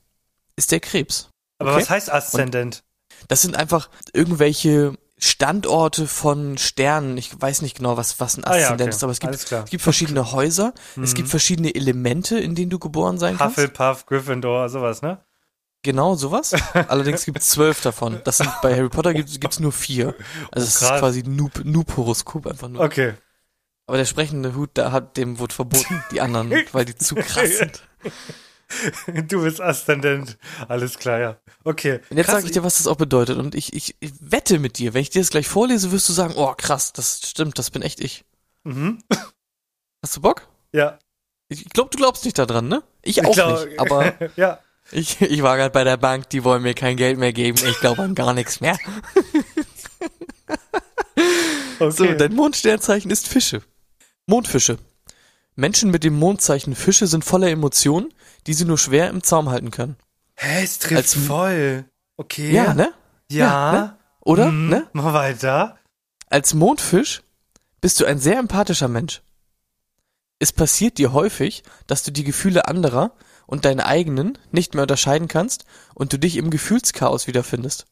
ist der Krebs. Aber okay. was heißt Aszendent? Das sind einfach irgendwelche Standorte von Sternen. Ich weiß nicht genau, was, was ein Ah ja, Aszendent okay. ist, aber es gibt, es gibt verschiedene Häuser, es Mhm. gibt verschiedene Elemente, in denen du geboren sein kannst. Hufflepuff, Gryffindor, sowas, ne? Genau, sowas. Allerdings gibt es zwölf davon. Das sind bei Harry Potter gibt es nur vier. Also es ist krass. quasi Noob, Noob-Horoskop einfach nur. Okay. Aber der sprechende Hut, da hat dem wurde verboten, die anderen, weil die zu krass sind. Du bist Aszendent. Alles klar, ja. Okay. Und jetzt sage ich dir, was das auch bedeutet. Und ich, ich, ich wette mit dir, wenn ich dir das gleich vorlese, wirst du sagen, oh krass, das stimmt, das bin echt ich. Mhm. Hast du Bock? Ja. Ich glaube, du glaubst nicht daran, ne? Ich auch glaub- nicht. Aber ja. Ich, ich war gerade bei der Bank, die wollen mir kein Geld mehr geben. Ich glaube an gar nichts mehr. Okay. So, dein Mondsternzeichen ist Fische. Mondfische. Menschen mit dem Mondzeichen Fische sind voller Emotionen, die sie nur schwer im Zaum halten können. Hä, es trifft als- voll. Okay. Ja, ne? Ja. Ja, ne? Oder? Mhm. Ne? Mal weiter. Als Mondfisch bist du ein sehr empathischer Mensch. Es passiert dir häufig, dass du die Gefühle anderer und deine eigenen nicht mehr unterscheiden kannst und du dich im Gefühlschaos wiederfindest.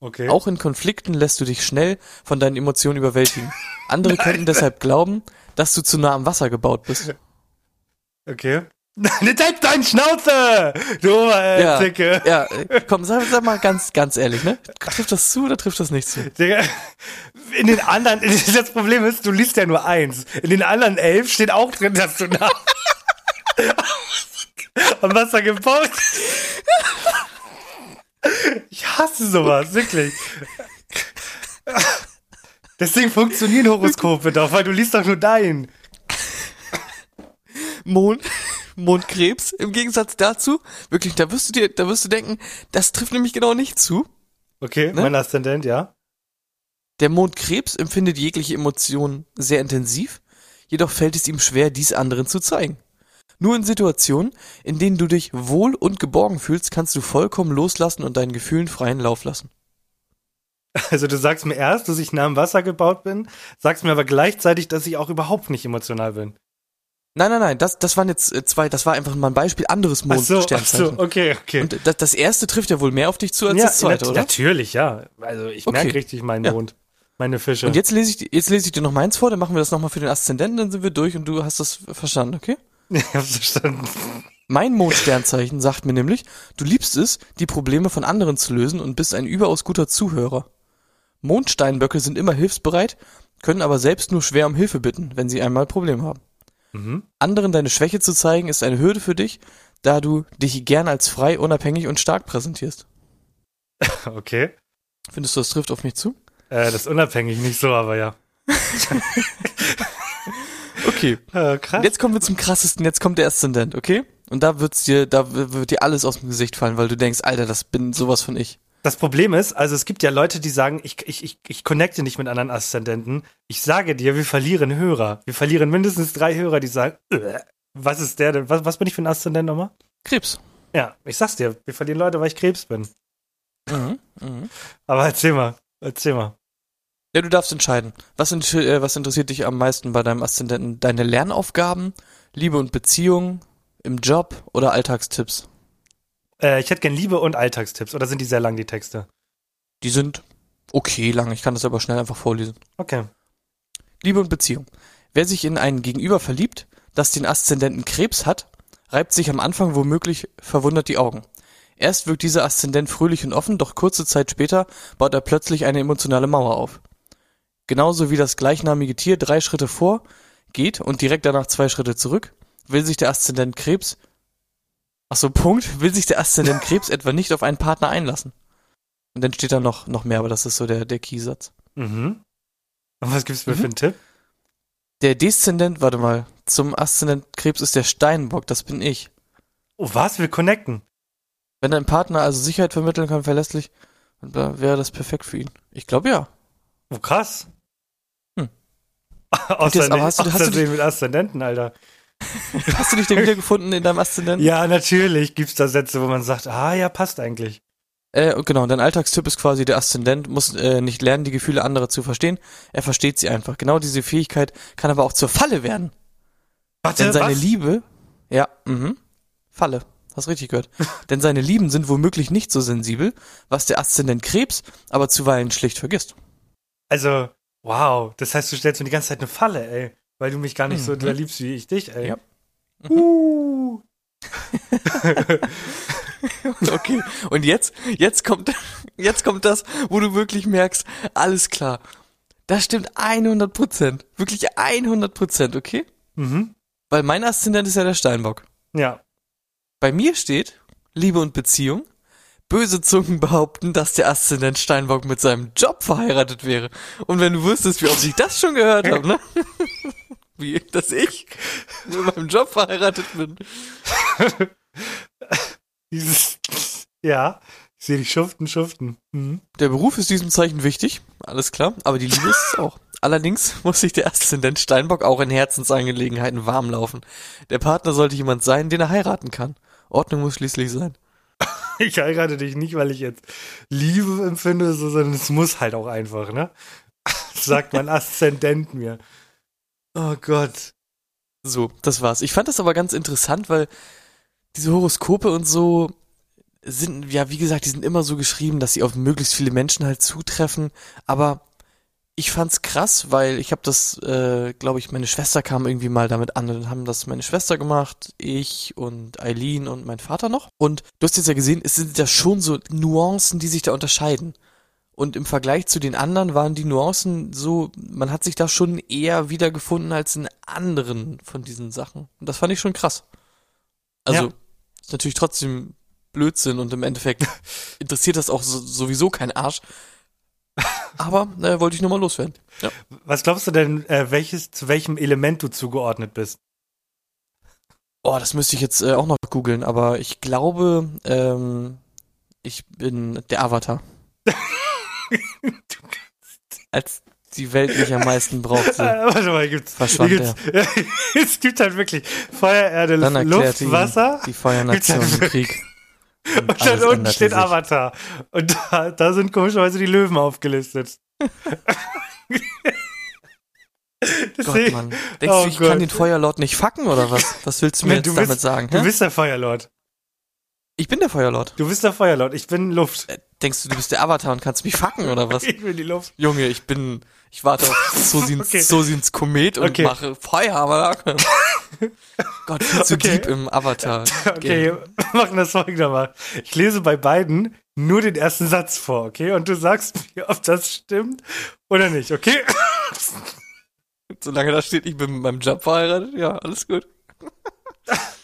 Okay. Auch in Konflikten lässt du dich schnell von deinen Emotionen überwältigen. Andere könnten deshalb glauben, dass du zu nah am Wasser gebaut bist. Okay. Nicht halt dein Schnauze! Du äh, Ja, Dicke. ja, komm, sag, sag mal ganz, ganz ehrlich, ne? Trifft das zu oder trifft das nicht zu? Digga, in den anderen, das Problem ist, du liest ja nur eins. In den anderen elf steht auch drin, dass du nach am Wasser gebaut Ich hasse sowas, wirklich. Deswegen funktionieren Horoskope doch, weil du liest doch nur deinen. Mond, Mondkrebs, im Gegensatz dazu, wirklich, da wirst du dir, da wirst du denken, das trifft nämlich genau nicht zu. Okay, Ne? mein Aszendent, ja. Der Mondkrebs empfindet jegliche Emotion sehr intensiv, jedoch fällt es ihm schwer, dies anderen zu zeigen. Nur in Situationen, in denen du dich wohl und geborgen fühlst, kannst du vollkommen loslassen und deinen Gefühlen freien Lauf lassen. Also du sagst mir erst, dass ich nah am Wasser gebaut bin, sagst mir aber gleichzeitig, dass ich auch überhaupt nicht emotional bin. Nein, nein, nein, das, das waren jetzt äh, zwei, das war einfach mal ein Beispiel anderes Ach so, ach so, okay, okay. Und das, das erste trifft ja wohl mehr auf dich zu als ja, das zweite, nat- oder? Natürlich, ja. Also ich Okay. merke richtig meinen Ja. Mond, meine Fische. Und jetzt lese ich, jetzt lese ich dir noch meins vor, dann machen wir das nochmal für den Aszendenten, dann sind wir durch und du hast das verstanden, okay? ich hab's verstanden. Mein Mondsternzeichen sagt mir nämlich, du liebst es, die Probleme von anderen zu lösen und bist ein überaus guter Zuhörer. Mondsteinböcke sind immer hilfsbereit, können aber selbst nur schwer um Hilfe bitten, wenn sie einmal Probleme haben. Mhm. Anderen deine Schwäche zu zeigen, ist eine Hürde für dich, da du dich gern als frei, unabhängig und stark präsentierst. Okay. Findest du, das trifft auf mich zu? Äh, das ist unabhängig, nicht so, aber ja. Okay. Äh, krass. Jetzt kommen wir zum krassesten, jetzt kommt der Aszendent, okay? Und da wird's dir, da wird dir alles aus dem Gesicht fallen, weil du denkst, Alter, das bin sowas von ich. Das Problem ist, also es gibt ja Leute, die sagen, ich, ich, ich, ich connecte nicht mit anderen Aszendenten. Ich sage dir, wir verlieren Hörer. Wir verlieren mindestens drei Hörer, die sagen, "Äh, was ist der denn? Was, was bin ich für ein Aszendent nochmal? Krebs. Ja, ich sag's dir, wir verlieren Leute, weil ich Krebs bin. Mhm. Mhm. Aber erzähl mal, erzähl mal. Ja, du darfst entscheiden. Was, äh, was interessiert dich am meisten bei deinem Aszendenten? Deine Lernaufgaben, Liebe und Beziehung, im Job oder Alltagstipps? Äh, ich hätte gern Liebe und Alltagstipps, oder sind die sehr lang, die Texte? Die sind okay lang, ich kann das aber schnell einfach vorlesen. Okay. Liebe und Beziehung. Wer sich in einen Gegenüber verliebt, das den Aszendenten Krebs hat, reibt sich am Anfang womöglich verwundert die Augen. Erst wirkt dieser Aszendent fröhlich und offen, doch kurze Zeit später baut er plötzlich eine emotionale Mauer auf. Genauso wie das gleichnamige Tier drei Schritte vor geht und direkt danach zwei Schritte zurück, will sich der Aszendent Krebs, ach so, Punkt, will sich der Aszendent Krebs etwa nicht auf einen Partner einlassen. Und dann steht da noch, noch mehr, aber das ist so der, der Keysatz. Mhm. Und was gibt's mir Mhm. für einen Tipp? Der Deszendent, warte mal, zum Aszendent Krebs ist der Steinbock, das bin ich. Oh, was? Wir connecten. Wenn dein Partner also Sicherheit vermitteln kann, verlässlich, dann wäre das perfekt für ihn. Ich glaube ja. Oh, krass. Außer, aber hast du- hast du mit Aszendenten, Alter. Hast du dich denn wiedergefunden in deinem Aszendenten? Ja, natürlich gibt's da Sätze, wo man sagt, ah ja, passt eigentlich. Äh, und genau, dein Alltagstipp ist quasi, der Aszendent muss äh, nicht lernen, die Gefühle anderer zu verstehen. Er versteht sie einfach. Genau diese Fähigkeit kann aber auch zur Falle werden. Warte, Denn seine was? Liebe, ja, mhm, Falle, hast richtig gehört. Denn seine Lieben sind womöglich nicht so sensibel, was der Aszendent Krebs aber zuweilen schlicht vergisst. Also, wow, das heißt, du stellst mir die ganze Zeit eine Falle, ey. Weil du mich gar nicht so Mhm. da liebst wie ich dich, ey. Ja. Uh. Okay, und jetzt, jetzt kommt, jetzt kommt das, wo du wirklich merkst, alles klar. Das stimmt 100 Prozent. Wirklich 100 Prozent, okay? Mhm. Weil mein Aszendent ist ja der Steinbock. Ja. Bei mir steht Liebe und Beziehung. Böse Zungen behaupten, dass der Aszendent Steinbock mit seinem Job verheiratet wäre. Und wenn du wüsstest, wie oft ich das schon gehört habe, ne? Wie, dass ich mit meinem Job verheiratet bin. Dieses, ja, ich sehe dich schuften, schuften. Mhm. Der Beruf ist diesem Zeichen wichtig, alles klar, aber die Liebe ist es auch. Allerdings muss sich der Aszendent Steinbock auch in Herzensangelegenheiten warm laufen. Der Partner sollte jemand sein, den er heiraten kann. Ordnung muss schließlich sein. Ich heirate dich nicht, weil ich jetzt Liebe empfinde, so, sondern es muss halt auch einfach, ne? Sagt mein Aszendent mir. Oh Gott. So, das war's. Ich fand das aber ganz interessant, weil diese Horoskope und so, sind, ja, wie gesagt, die sind immer so geschrieben, dass sie auf möglichst viele Menschen halt zutreffen, aber ich fand's krass, weil ich habe das, äh, glaube ich, meine Schwester kam irgendwie mal damit an und haben das meine Schwester gemacht, ich und Eileen und mein Vater noch. Und du hast jetzt ja gesehen, es sind ja schon so Nuancen, die sich da unterscheiden. Und im Vergleich zu den anderen waren die Nuancen so, man hat sich da schon eher wiedergefunden als in anderen von diesen Sachen. Und das fand ich schon krass. Also, ja. ist natürlich trotzdem Blödsinn und im Endeffekt interessiert das auch so, sowieso kein Arsch. Aber äh, wollte ich nur mal loswerden. Ja. Was glaubst du denn, äh, welches, zu welchem Element du zugeordnet bist? Oh, das müsste ich jetzt äh, auch noch googeln, aber ich glaube, ähm, ich bin der Avatar. Als die Welt mich am meisten brauchte. Warte mal, gibt's, verschwand gibt's, es gibt halt wirklich Feuer, Erde, Dann Luft, Wasser. Die Feuernation im Krieg. Und, und dann unten steht sich. Avatar. Und da, da sind komischerweise die Löwen aufgelistet. Gott, Mann. Denkst oh du, ich Gott. kann den Feuerlord nicht fucken oder was? Was willst du mir jetzt du damit sagen? Du hä? bist der Feuerlord. Ich bin der Feuerlord. Du bist der Feuerlord, ich bin Luft. Äh, denkst du, du bist der Avatar und kannst mich fucken oder was? ich bin die Luft. Junge, ich bin, ich warte auf Sosins, okay. Sosins Komet und okay. mache Feuer, aber Gott, viel zu okay. deep im Avatar. -Game. Okay, wir machen das folgendermaßen. Ich lese bei beiden nur den ersten Satz vor, okay? Und du sagst mir, ob das stimmt oder nicht, okay? Solange da steht, ich bin mit meinem Job verheiratet, ja, alles gut.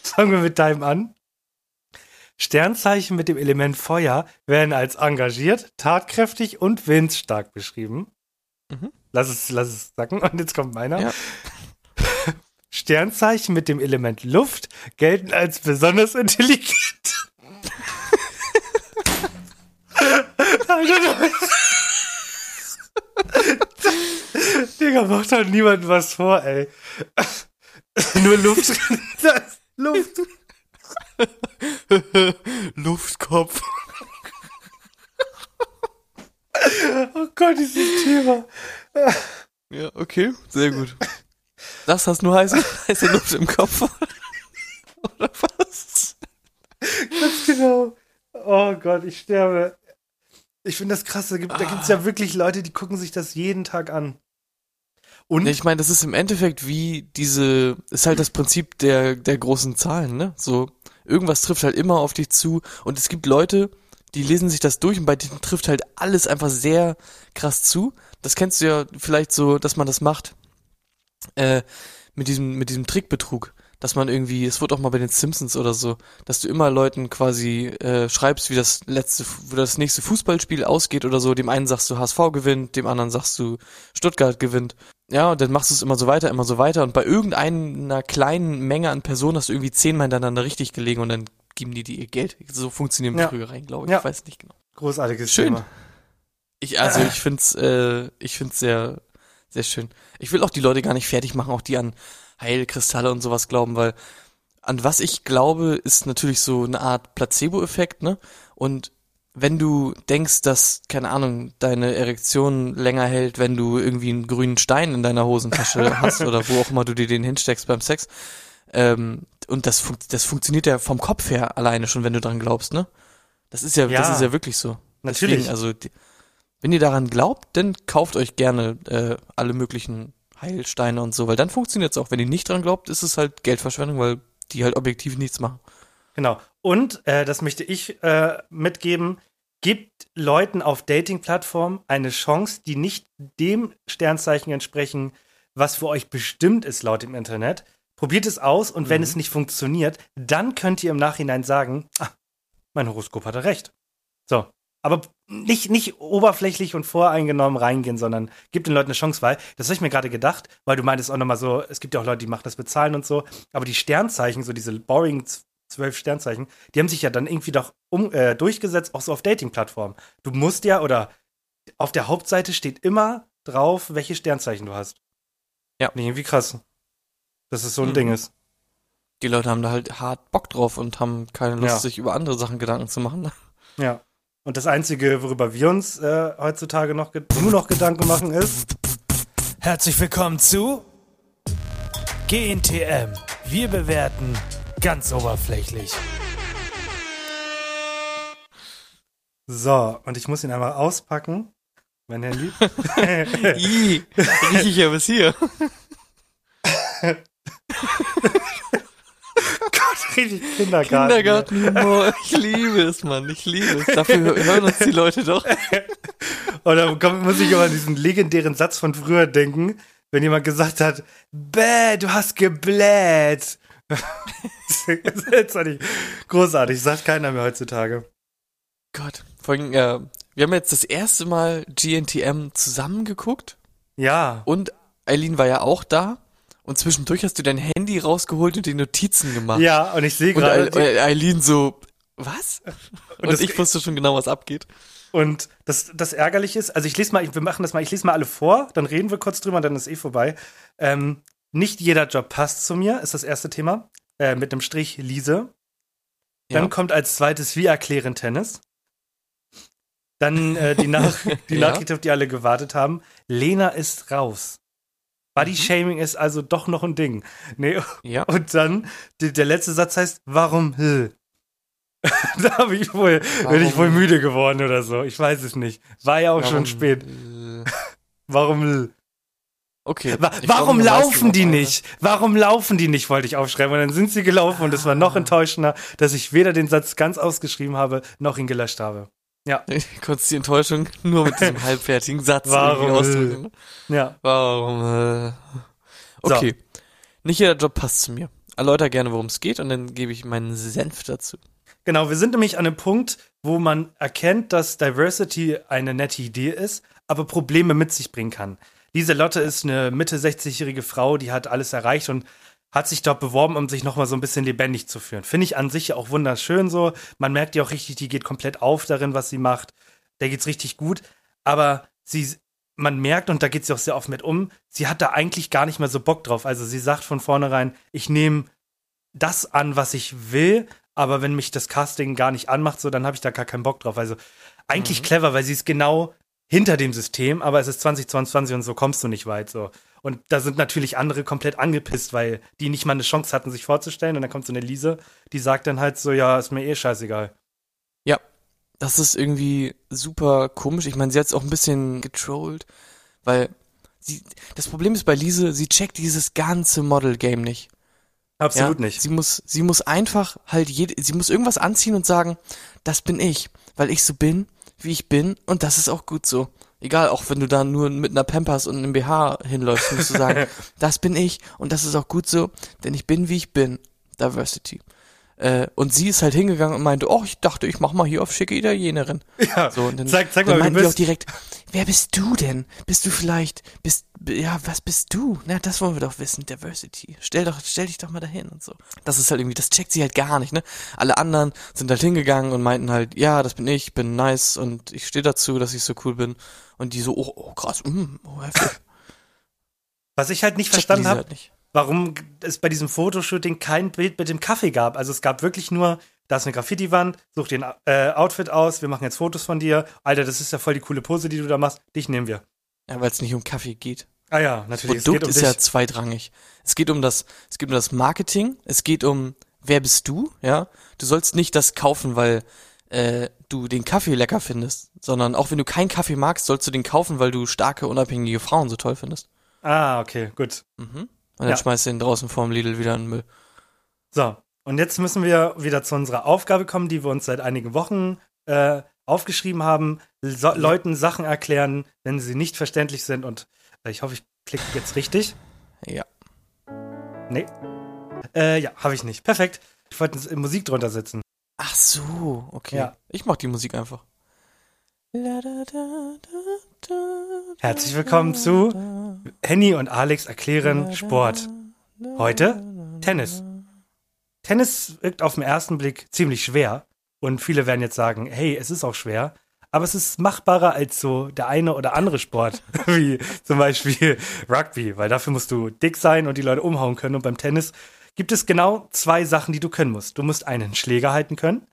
Fangen wir mit deinem an. Sternzeichen mit dem Element Feuer werden als engagiert, tatkräftig und willensstark beschrieben. Mhm. Lass es, lass es sacken. Und jetzt kommt meiner. Ja. Sternzeichen mit dem Element Luft gelten als besonders intelligent. Digga, macht halt niemand was vor, ey. Nur Luft. Luft. Luftkopf. Oh Gott, dieses Thema. ja, okay, sehr gut. Das hast nur heiße, heiße Luft im Kopf. Oder was? Ganz genau. Oh Gott, ich sterbe. Ich finde das krass. Da gibt es ah. ja wirklich Leute, die gucken sich das jeden Tag an. Und ich meine, das ist im Endeffekt wie diese, ist halt das Prinzip der, der großen Zahlen, ne? So, irgendwas trifft halt immer auf dich zu und es gibt Leute, die lesen sich das durch und bei denen trifft halt alles einfach sehr krass zu. Das kennst du ja vielleicht so, dass man das macht, äh, mit diesem, mit diesem Trickbetrug dass man irgendwie, es wird auch mal bei den Simpsons oder so, dass du immer Leuten quasi äh, schreibst, wie das letzte, wie das nächste Fußballspiel ausgeht oder so. Dem einen sagst du HSV gewinnt, dem anderen sagst du Stuttgart gewinnt. Ja, und dann machst du es immer so weiter, immer so weiter. Und bei irgendeiner kleinen Menge an Personen hast du irgendwie zehnmal hintereinander richtig gelegen und dann geben die dir ihr Geld. So funktionieren ja. rein, glaube ich. Ja. Ich weiß nicht genau. Großartiges schön. Thema. Ich, also ich find's, äh, ich find's sehr, sehr schön. Ich will auch die Leute gar nicht fertig machen, auch die an Heilkristalle und sowas glauben, weil an was ich glaube, ist natürlich so eine Art Placebo-Effekt, ne? Und wenn du denkst, dass, keine Ahnung, deine Erektion länger hält, wenn du irgendwie einen grünen Stein in deiner Hosentasche hast oder wo auch immer du dir den hinsteckst beim Sex, ähm, und das, fun das funktioniert ja vom Kopf her alleine schon, wenn du dran glaubst, ne? Das ist ja, ja das ist ja wirklich so. Natürlich. Deswegen, also, die, wenn ihr daran glaubt, dann kauft euch gerne äh, alle möglichen Heilsteine und so, weil dann funktioniert es auch. Wenn ihr nicht dran glaubt, ist es halt Geldverschwendung, weil die halt objektiv nichts machen. Genau. Und äh, das möchte ich äh, mitgeben. Gibt Leuten auf Dating-Plattformen eine Chance, die nicht dem Sternzeichen entsprechen, was für euch bestimmt ist laut dem Internet. Probiert es aus und mhm. wenn es nicht funktioniert, dann könnt ihr im Nachhinein sagen, ah, mein Horoskop hatte recht. So. Aber nicht, nicht oberflächlich und voreingenommen reingehen, sondern gibt den Leuten eine Chance, weil, das habe ich mir gerade gedacht, weil du meintest auch nochmal so, es gibt ja auch Leute, die machen das bezahlen und so, aber die Sternzeichen, so diese boring zwölf Sternzeichen, die haben sich ja dann irgendwie doch um, äh, durchgesetzt, auch so auf Dating-Plattformen. Du musst ja, oder auf der Hauptseite steht immer drauf, welche Sternzeichen du hast. Ja. Nicht irgendwie krass. Dass es so ein mhm. Ding ist. Die Leute haben da halt hart Bock drauf und haben keine Lust, ja. sich über andere Sachen Gedanken zu machen. Ja. Und das Einzige, worüber wir uns äh, heutzutage noch nur noch Gedanken machen, ist. Herzlich willkommen zu GNTM. Wir bewerten ganz oberflächlich. So, und ich muss ihn einmal auspacken. Mein Handy. Ih, riech ich ja bis hier. Gott, richtig Kindergarten. Kindergartenhumor. Ich liebe es, Mann. Ich liebe es. Dafür hören uns die Leute doch. Und dann muss ich immer an diesen legendären Satz von früher denken, wenn jemand gesagt hat, bäh, du hast gebläht. das fand ich großartig, sagt keiner mehr heutzutage. Gott. Vor allem, äh, wir haben jetzt das erste Mal GNTM zusammengeguckt Ja, und Eileen war ja auch da. Und zwischendurch hast du dein Handy rausgeholt und die Notizen gemacht. ja, und ich sehe Und gerade, Eil- Eileen so, was? Und, das- ich wusste schon genau, was abgeht. Und das, das ärgerlich ist, also ich lese mal, wir machen das mal, ich lese mal alle vor, dann reden wir kurz drüber und dann ist eh vorbei. Ähm, nicht jeder Job passt zu mir, ist das erste Thema. Äh, mit dem Strich Liese. Dann Ja. kommt als zweites, wie erklären Tennis. Dann äh, die, Nach die Ja. Nachricht, auf die alle gewartet haben. Lena ist raus. Body-Shaming ist also doch noch ein Ding. Nee, Ja. und dann, der letzte Satz heißt, warum Hill? da habe ich wohl, bin ich wohl Warum? müde geworden oder so. Ich weiß es nicht. War ja auch schon Warum, spät. äh, Warum Hill? Okay. Wa warum glaube, laufen noch die nicht? Warum laufen die nicht, wollte ich aufschreiben. Und dann sind sie gelaufen und es war Ah. noch enttäuschender, dass ich weder den Satz ganz ausgeschrieben habe, noch ihn gelöscht habe. Ja, Ich konnte die Enttäuschung nur mit diesem halbfertigen Satz Warum? irgendwie ausdrücken. ja. Warum? Äh? So. Okay. Nicht jeder Job passt zu mir. Erläuter gerne, worum es geht und dann gebe ich meinen Senf dazu. Genau, wir sind nämlich an einem Punkt, wo man erkennt, dass Diversity eine nette Idee ist, aber Probleme mit sich bringen kann. Lise Lotte ist eine Mitte 60-jährige Frau, die hat alles erreicht und hat sich dort beworben, um sich nochmal so ein bisschen lebendig zu führen. Finde ich an sich auch wunderschön so. Man merkt ja auch richtig, die geht komplett auf darin, was sie macht. Der geht's richtig gut. Aber sie, man merkt, und da geht sie auch sehr oft mit um, sie hat da eigentlich gar nicht mehr so Bock drauf. Also sie sagt von vornherein, ich nehme das an, was ich will, aber wenn mich das Casting gar nicht anmacht, so, dann habe ich da gar keinen Bock drauf. Also eigentlich clever, weil sie ist genau hinter dem System, aber es ist 2022 und so kommst du nicht weit. So. Und da sind natürlich andere komplett angepisst, weil die nicht mal eine Chance hatten, sich vorzustellen. Und dann kommt so eine Lise, die sagt dann halt so, ja, ist mir eh scheißegal. Ja, das ist irgendwie super komisch. Ich meine, sie hat es auch ein bisschen getrollt, weil sie, das Problem ist bei Lise, sie checkt dieses ganze Model-Game nicht. Absolut ja? nicht. Sie muss, sie muss einfach halt jede, sie muss irgendwas anziehen und sagen, das bin ich, weil ich so bin, wie ich bin und das ist auch gut so. Egal, auch wenn du da nur mit einer Pampers und einem BH hinläufst, musst du sagen, das bin ich und das ist auch gut so, denn ich bin, wie ich bin. Diversity. Äh, und sie ist halt hingegangen und meinte, oh, ich dachte, ich mach mal hier auf schicke Italienerin. Ja, So, und dann, Zeig- zeig dann mal, meinten die auch direkt, wer bist du denn? Bist du vielleicht, bist, ja, was bist du? Na, das wollen wir doch wissen, Diversity. Stell doch, stell dich doch mal dahin und so. Das ist halt irgendwie, das checkt sie halt gar nicht, ne? Alle anderen sind halt hingegangen und meinten halt, ja, das bin ich, bin nice und ich stehe dazu, dass ich so cool bin. Und die so, oh, oh krass, mm, oh, heftig. Was ich halt nicht Checken verstanden habe, halt. Warum es bei diesem Fotoshooting kein Bild mit dem Kaffee gab. Also es gab wirklich nur, da ist eine Graffiti-Wand, such dir ein äh, Outfit aus, wir machen jetzt Fotos von dir. Alter, das ist ja voll die coole Pose, die du da machst. Dich nehmen wir. Ja, weil es nicht um Kaffee geht. Ah ja, natürlich. Produkt es ist um ja dich. zweitrangig. Es geht um das, es geht um das Marketing, es geht um, wer bist du, ja? Du sollst nicht das kaufen, weil äh, du den Kaffee lecker findest, sondern auch wenn du keinen Kaffee magst, sollst du den kaufen, weil du starke, unabhängige Frauen so toll findest. Ah, okay, gut. Mhm. Und dann Ja. schmeißt du ihn draußen vorm Lidl wieder in den Müll. So, und jetzt müssen wir wieder zu unserer Aufgabe kommen, die wir uns seit einigen Wochen äh, aufgeschrieben haben. So Leuten Sachen erklären, wenn sie nicht verständlich sind. Und äh, ich hoffe, ich klicke jetzt richtig. Ja. Nee. Äh, ja, habe ich nicht. Perfekt. Ich wollte Musik drunter setzen. Ach so, okay. Ja. Ich mach die Musik einfach. Herzlich willkommen zu Henny und Alex erklären Sport. Heute Tennis. Tennis wirkt auf den ersten Blick ziemlich schwer und viele werden jetzt sagen, hey, es ist auch schwer, aber es ist machbarer als so der eine oder andere Sport, wie zum Beispiel Rugby, weil dafür musst du dick sein und die Leute umhauen können und beim Tennis gibt es genau zwei Sachen, die du können musst. Du musst einen Schläger halten können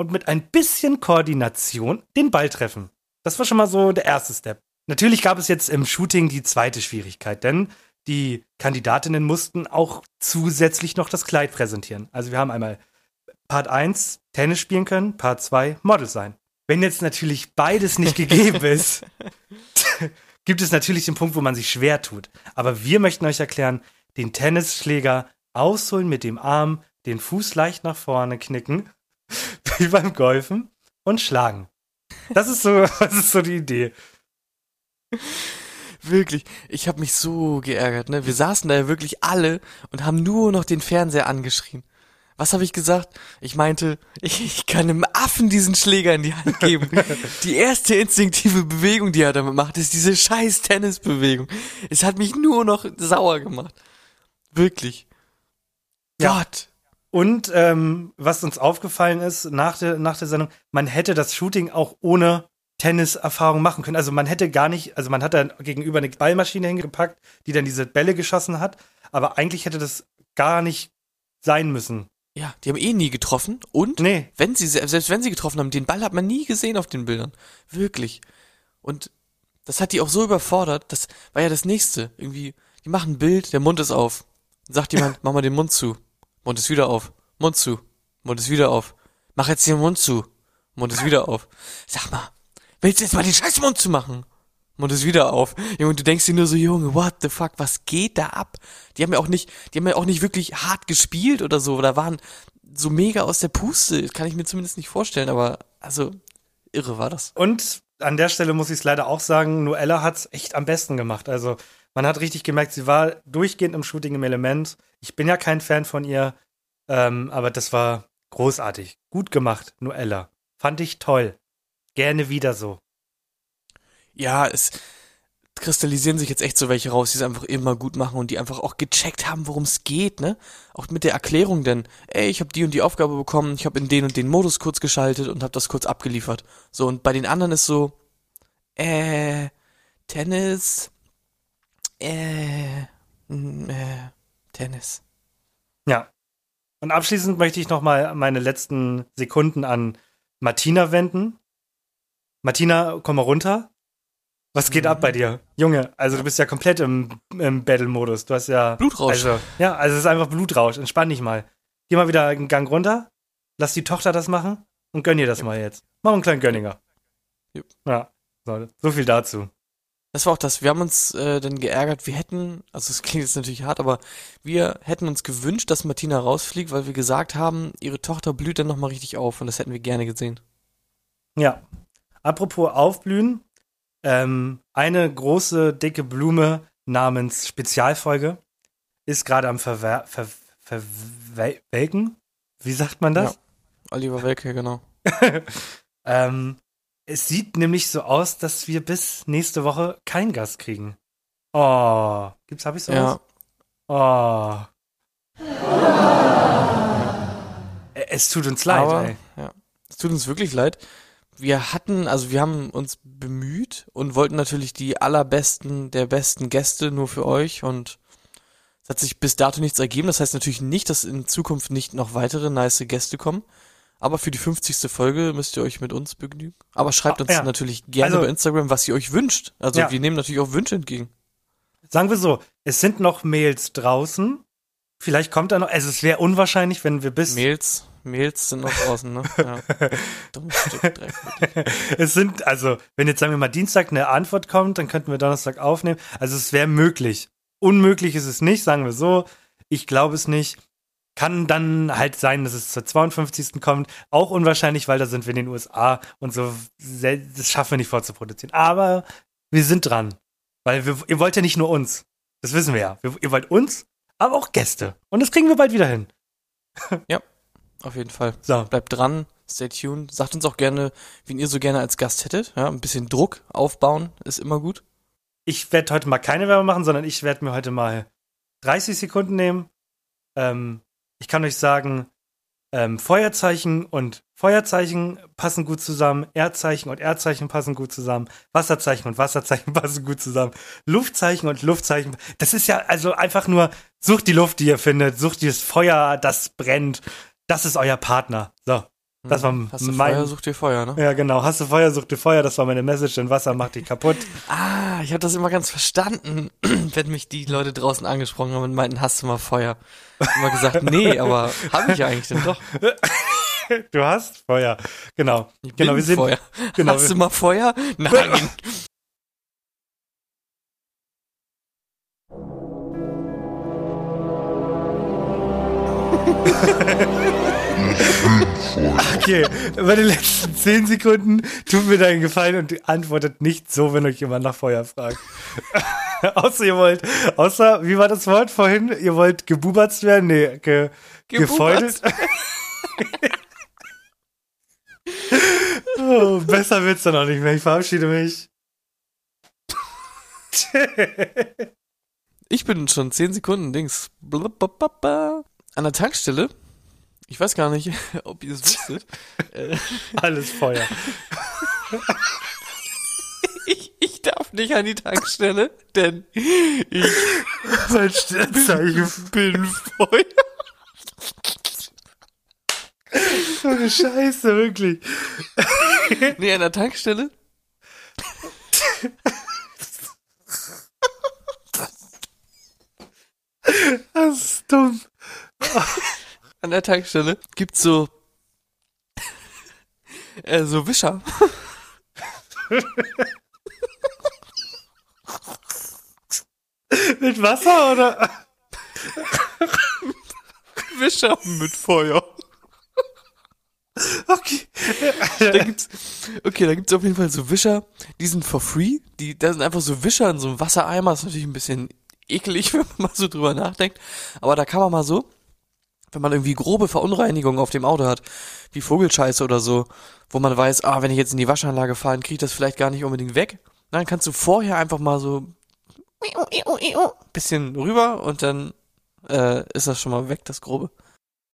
und mit ein bisschen Koordination den Ball treffen. Das war schon mal so der erste Step. Natürlich gab es jetzt im Shooting die zweite Schwierigkeit, denn die Kandidatinnen mussten auch zusätzlich noch das Kleid präsentieren. Also wir haben einmal Part 1 Tennis spielen können, Part 2 Model sein. wenn jetzt natürlich beides nicht gegeben ist, gibt es natürlich den Punkt, wo man sich schwer tut. Aber wir möchten euch erklären, den Tennisschläger ausholen mit dem Arm, den Fuß leicht nach vorne knicken, wie beim Golfen und schlagen. Das ist so, das ist so die Idee. Wirklich, ich habe mich so geärgert, ne? Wir saßen da ja wirklich alle und haben nur noch den Fernseher angeschrien. Was habe ich gesagt? Ich meinte, ich, ich kann einem Affen diesen Schläger in die Hand geben. die erste instinktive Bewegung, die er damit macht, ist diese scheiß Tennisbewegung. Es hat mich nur noch sauer gemacht. Wirklich. Ja. Gott. Und ähm, was uns aufgefallen ist nach der, nach der Sendung, man hätte das Shooting auch ohne Tenniserfahrung machen können. Also man hätte gar nicht, also man hat dann gegenüber eine Ballmaschine hingepackt, die dann diese Bälle geschossen hat, aber eigentlich hätte das gar nicht sein müssen. Ja, die haben eh nie getroffen und Nee. wenn sie selbst wenn sie getroffen haben, den Ball hat man nie gesehen auf den Bildern. Wirklich. Und das hat die auch so überfordert, das war ja das nächste. Irgendwie, die machen ein Bild, der Mund ist auf. Dann sagt jemand, mach mal den Mund zu. Mund ist wieder auf. Mund zu. Mund ist wieder auf. Mach jetzt den Mund zu. Mund ist wieder auf. Sag mal, willst du jetzt mal den scheiß Mund zu machen? Mund ist wieder auf. Junge, du denkst dir nur so, Junge, what the fuck, was geht da ab? Die haben ja auch nicht, die haben ja auch nicht wirklich hart gespielt oder so, oder waren so mega aus der Puste. Kann ich mir zumindest nicht vorstellen, aber also irre war das. Und an der Stelle muss ich es leider auch sagen, Noella hat's echt am besten gemacht. Also man hat richtig gemerkt, sie war durchgehend im Shooting im Element. Ich bin ja kein Fan von ihr, ähm, aber das war großartig. Gut gemacht, Noella. Fand ich toll. Gerne wieder so. Ja, es kristallisieren sich jetzt echt so welche raus, die es einfach immer gut machen und die einfach auch gecheckt haben, worum es geht, ne? Auch mit der Erklärung denn, ey, ich habe die und die Aufgabe bekommen, ich habe in den und den Modus kurz geschaltet und habe das kurz abgeliefert. So und bei den anderen ist so äh Tennis äh, äh Tennis. Ja. Und abschließend möchte ich noch mal meine letzten Sekunden an Martina wenden. Martina, komm mal runter. Was geht Mhm. ab bei dir? Junge, also du bist ja komplett im, im Battle-Modus. Du hast ja. Blutrausch. Also, ja, also es ist einfach Blutrausch. Entspann dich mal. Geh mal wieder einen Gang runter. Lass die Tochter das machen und gönn dir das mal jetzt. Mach einen kleinen Gönninger. Jupp. Ja, so, so viel dazu. Das war auch das. Wir haben uns äh, dann geärgert. Wir hätten, also es klingt jetzt natürlich hart, aber wir hätten uns gewünscht, dass Martina rausfliegt, weil wir gesagt haben, ihre Tochter blüht dann nochmal richtig auf und das hätten wir gerne gesehen. Ja. Apropos Aufblühen, ähm, eine große, dicke Blume namens Spezialfolge ist gerade am Verwer ver Verwelken. Wie sagt man das? Oliver Welke, genau. Ähm, es sieht nämlich so aus, dass wir bis nächste Woche keinen Gast kriegen. Oh, gibt's, hab ich sowas? Ja, Oh. Es tut uns leid, aber ey. ja, es tut uns wirklich leid. Wir hatten, also wir haben uns bemüht und wollten natürlich die allerbesten der besten Gäste nur für euch und es hat sich bis dato nichts ergeben. Das heißt natürlich nicht, dass in Zukunft nicht noch weitere nice Gäste kommen. Aber für die 50. Folge müsst ihr euch mit uns begnügen. Aber schreibt Ah, uns ja. natürlich gerne Also- bei Instagram, was ihr euch wünscht. Also Ja. wir nehmen natürlich auch Wünsche entgegen. Sagen wir so, es sind noch Mails draußen. Vielleicht kommt da noch, also es wäre unwahrscheinlich, wenn wir bis Mails, Mails sind noch draußen, ne? Ja. Stück Dreck. Es sind, also, wenn jetzt sagen wir mal Dienstag eine Antwort kommt, dann könnten wir Donnerstag aufnehmen. Also es wäre möglich. Unmöglich ist es nicht, sagen wir so. Ich glaube es nicht. Kann dann halt sein, dass es zur 52. kommt. Auch unwahrscheinlich, weil da sind wir in den USA und so. Das schaffen wir nicht vorzuproduzieren. Aber wir sind dran. Weil wir, ihr wollt ja nicht nur uns. Das wissen wir ja. Wir, ihr wollt uns, aber auch Gäste. Und das kriegen wir bald wieder hin. Auf jeden Fall. So. Bleibt dran, stay tuned. Sagt uns auch gerne, wen ihr so gerne als Gast hättet. Ja, ein bisschen Druck aufbauen ist immer gut. ich werde heute mal keine Werbung machen, sondern ich werde mir heute mal 30 Sekunden nehmen. Ähm, ich kann euch sagen, ähm, Feuerzeichen und Feuerzeichen passen gut zusammen, Erdzeichen und Erdzeichen passen gut zusammen, Wasserzeichen und Wasserzeichen passen gut zusammen, Luftzeichen und Luftzeichen. Das ist ja also einfach nur, sucht die Luft, die ihr findet, sucht dieses Feuer, das brennt. Das ist euer Partner. So, das war Hast du mein. Feuer, such dir Feuer, ne? ja, genau. Hast du Feuer, such dir Feuer. Das war meine Message, denn Wasser macht dich kaputt. Ah, ich habe das immer ganz verstanden, wenn mich die Leute draußen angesprochen haben und meinten, hast du mal Feuer? Ich hab immer gesagt, nee, aber habe ich ja eigentlich denn doch. Du hast Feuer. Genau. Ich genau, wir sind. Feuer. Genau, Hast wir, du mal Feuer? Nein. Okay, bei den letzten zehn Sekunden tut mir deinen Gefallen und antwortet nicht so, wenn euch jemand nach Feuer fragt. außer ihr wollt, außer, wie war das Wort vorhin? Ihr wollt gebubertzt werden? Nee, ge, gefeudelt? oh, besser wird's dann auch nicht mehr. Ich verabschiede mich. Ich bin schon 10 Sekunden Dings. An der Tankstelle. Ich weiß gar nicht, ob ihr es wusstet. Alles Feuer. ich, ich darf nicht an die Tankstelle, denn ich Mein Sternzeichen. bin Feuer. So eine Scheiße, wirklich. Nee, an der Tankstelle. Das ist dumm. An der Tankstelle gibt's so äh, so Wischer. Mit Wasser oder? Wischer mit Feuer. Okay. Da gibt's, okay, da gibt's auf jeden Fall so Wischer, die sind for free. Die, da sind einfach so Wischer in so einem Wassereimer. ist natürlich ein bisschen eklig, wenn man mal so drüber nachdenkt. Aber da kann man mal so, wenn man irgendwie grobe Verunreinigungen auf dem Auto hat, wie Vogelscheiße oder so, wo man weiß, ah, wenn ich jetzt in die Waschanlage fahre, dann krieg ich das vielleicht gar nicht unbedingt weg. Dann kannst du vorher einfach mal so bisschen rüber und dann äh, ist das schon mal weg, das Grobe.